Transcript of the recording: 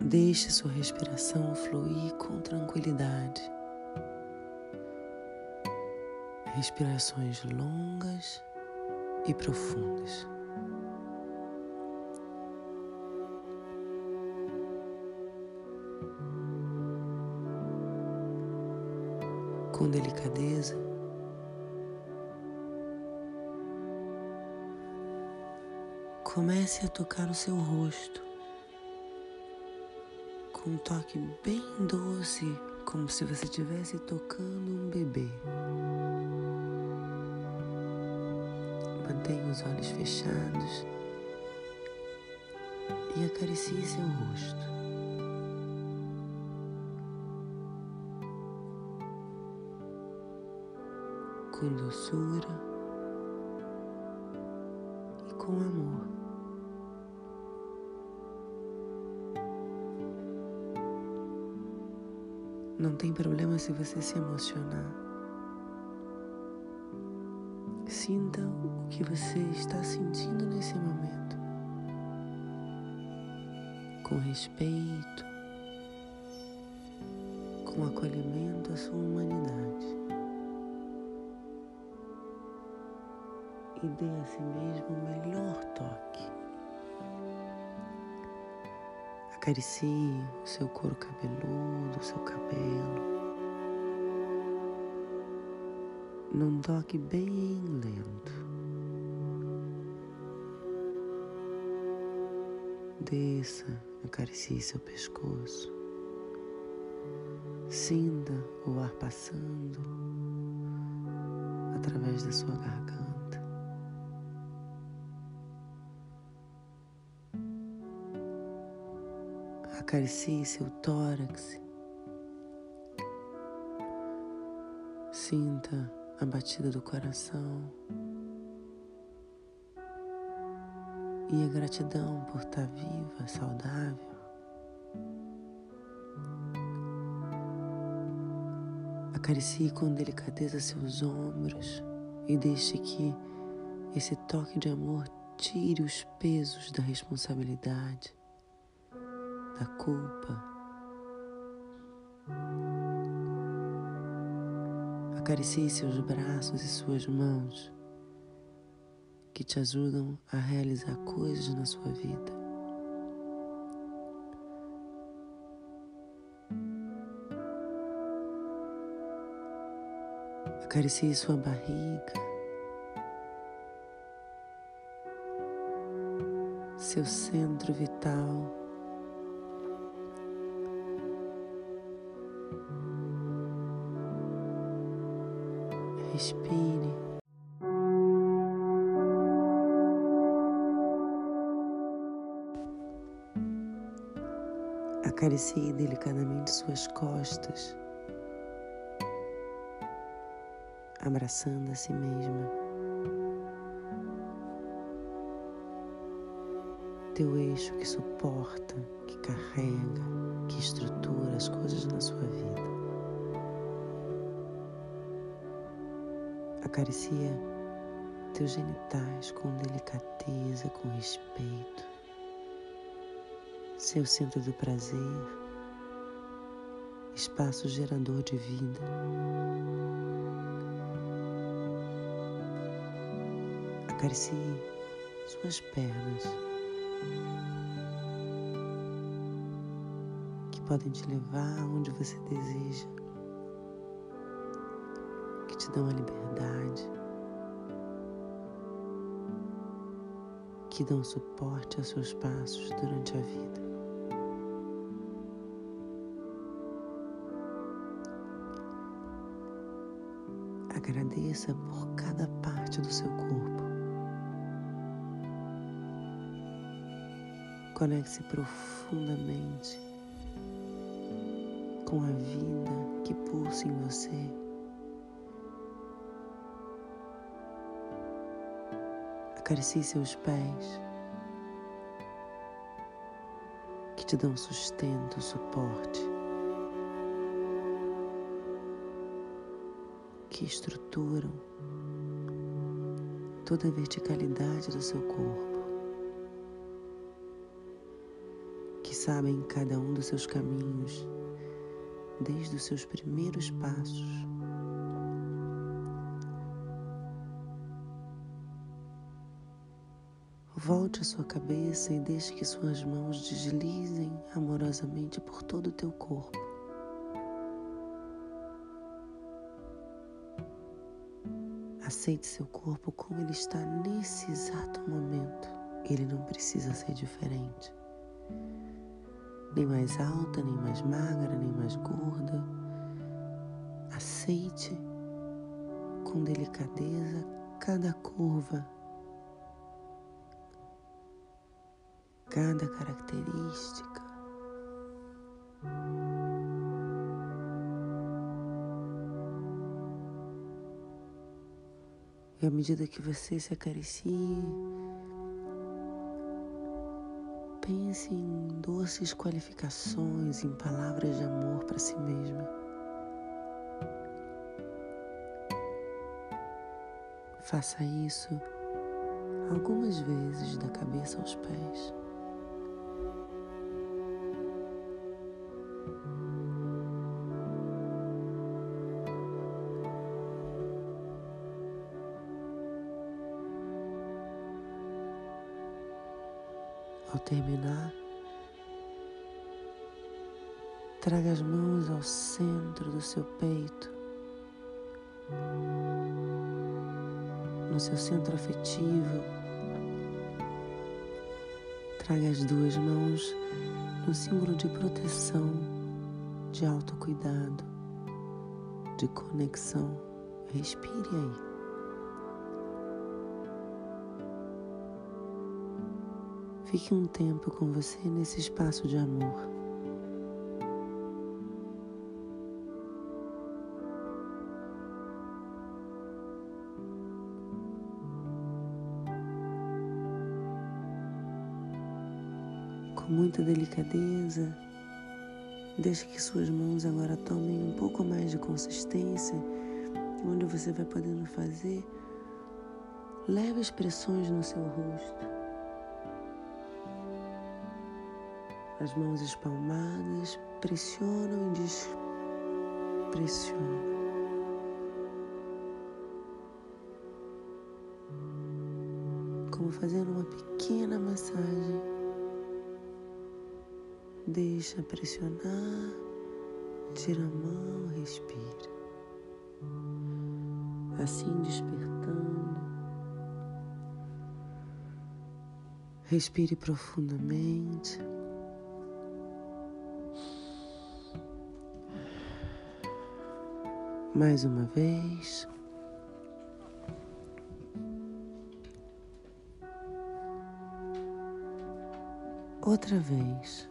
Deixe sua respiração fluir com tranquilidade. Respirações longas e profundas. Com delicadeza, comece a tocar o seu rosto com um toque bem doce, como se você estivesse tocando um bebê. Mantenha os olhos fechados e acaricie seu rosto. Com doçura e com amor. Não tem problema se você se emocionar. Sinta o que você está sentindo nesse momento. Com respeito, com acolhimento à sua humanidade. E dê a si mesmo o melhor toque. Acaricie o seu couro cabeludo, o seu cabelo. Num toque bem lento. Desça, acaricie seu pescoço. Sinta o ar passando através da sua garganta. Acaricie seu tórax. Sinta a batida do coração e a gratidão por estar viva, saudável. Acaricie com delicadeza seus ombros e deixe que esse toque de amor tire os pesos da responsabilidade da culpa. Acaricie seus braços e suas mãos que te ajudam a realizar coisas na sua vida. Acaricie sua barriga, seu centro vital. Respire. Acaricie delicadamente suas costas, abraçando a si mesma. Teu eixo que suporta, que carrega, que estrutura as coisas na sua vida. Acaricia teus genitais com delicadeza, com respeito. Seu centro do prazer, espaço gerador de vida. Acaricie suas pernas, que podem te levar aonde você deseja te dão a liberdade, que dão suporte aos seus passos durante a vida. Agradeça por cada parte do seu corpo. Conecte-se profundamente com a vida que pulsa em você. Acaricie seus pés, que te dão sustento, suporte, que estruturam toda a verticalidade do seu corpo, que sabem cada um dos seus caminhos, desde os seus primeiros passos. Volte a sua cabeça e deixe que suas mãos deslizem amorosamente por todo o teu corpo. Aceite seu corpo como ele está nesse exato momento. Ele não precisa ser diferente. Nem mais alta, nem mais magra, nem mais gorda. Aceite com delicadeza cada curva, cada característica. E à medida que você se acaricie, pense em doces qualificações, em palavras de amor para si mesma. Faça isso algumas vezes da cabeça aos pés. Terminar, traga as mãos ao centro do seu peito, no seu centro afetivo. Traga as duas mãos no símbolo de proteção, de autocuidado, de conexão. Respire aí. Fique um tempo com você nesse espaço de amor. Com muita delicadeza, deixe que suas mãos agora tomem um pouco mais de consistência, onde você vai podendo fazer leve expressões no seu rosto. As mãos espalmadas pressionam e despressionam. Como fazendo uma pequena massagem. Deixa pressionar, tira a mão, respira. Assim despertando. Respire profundamente. Mais uma vez. Outra vez.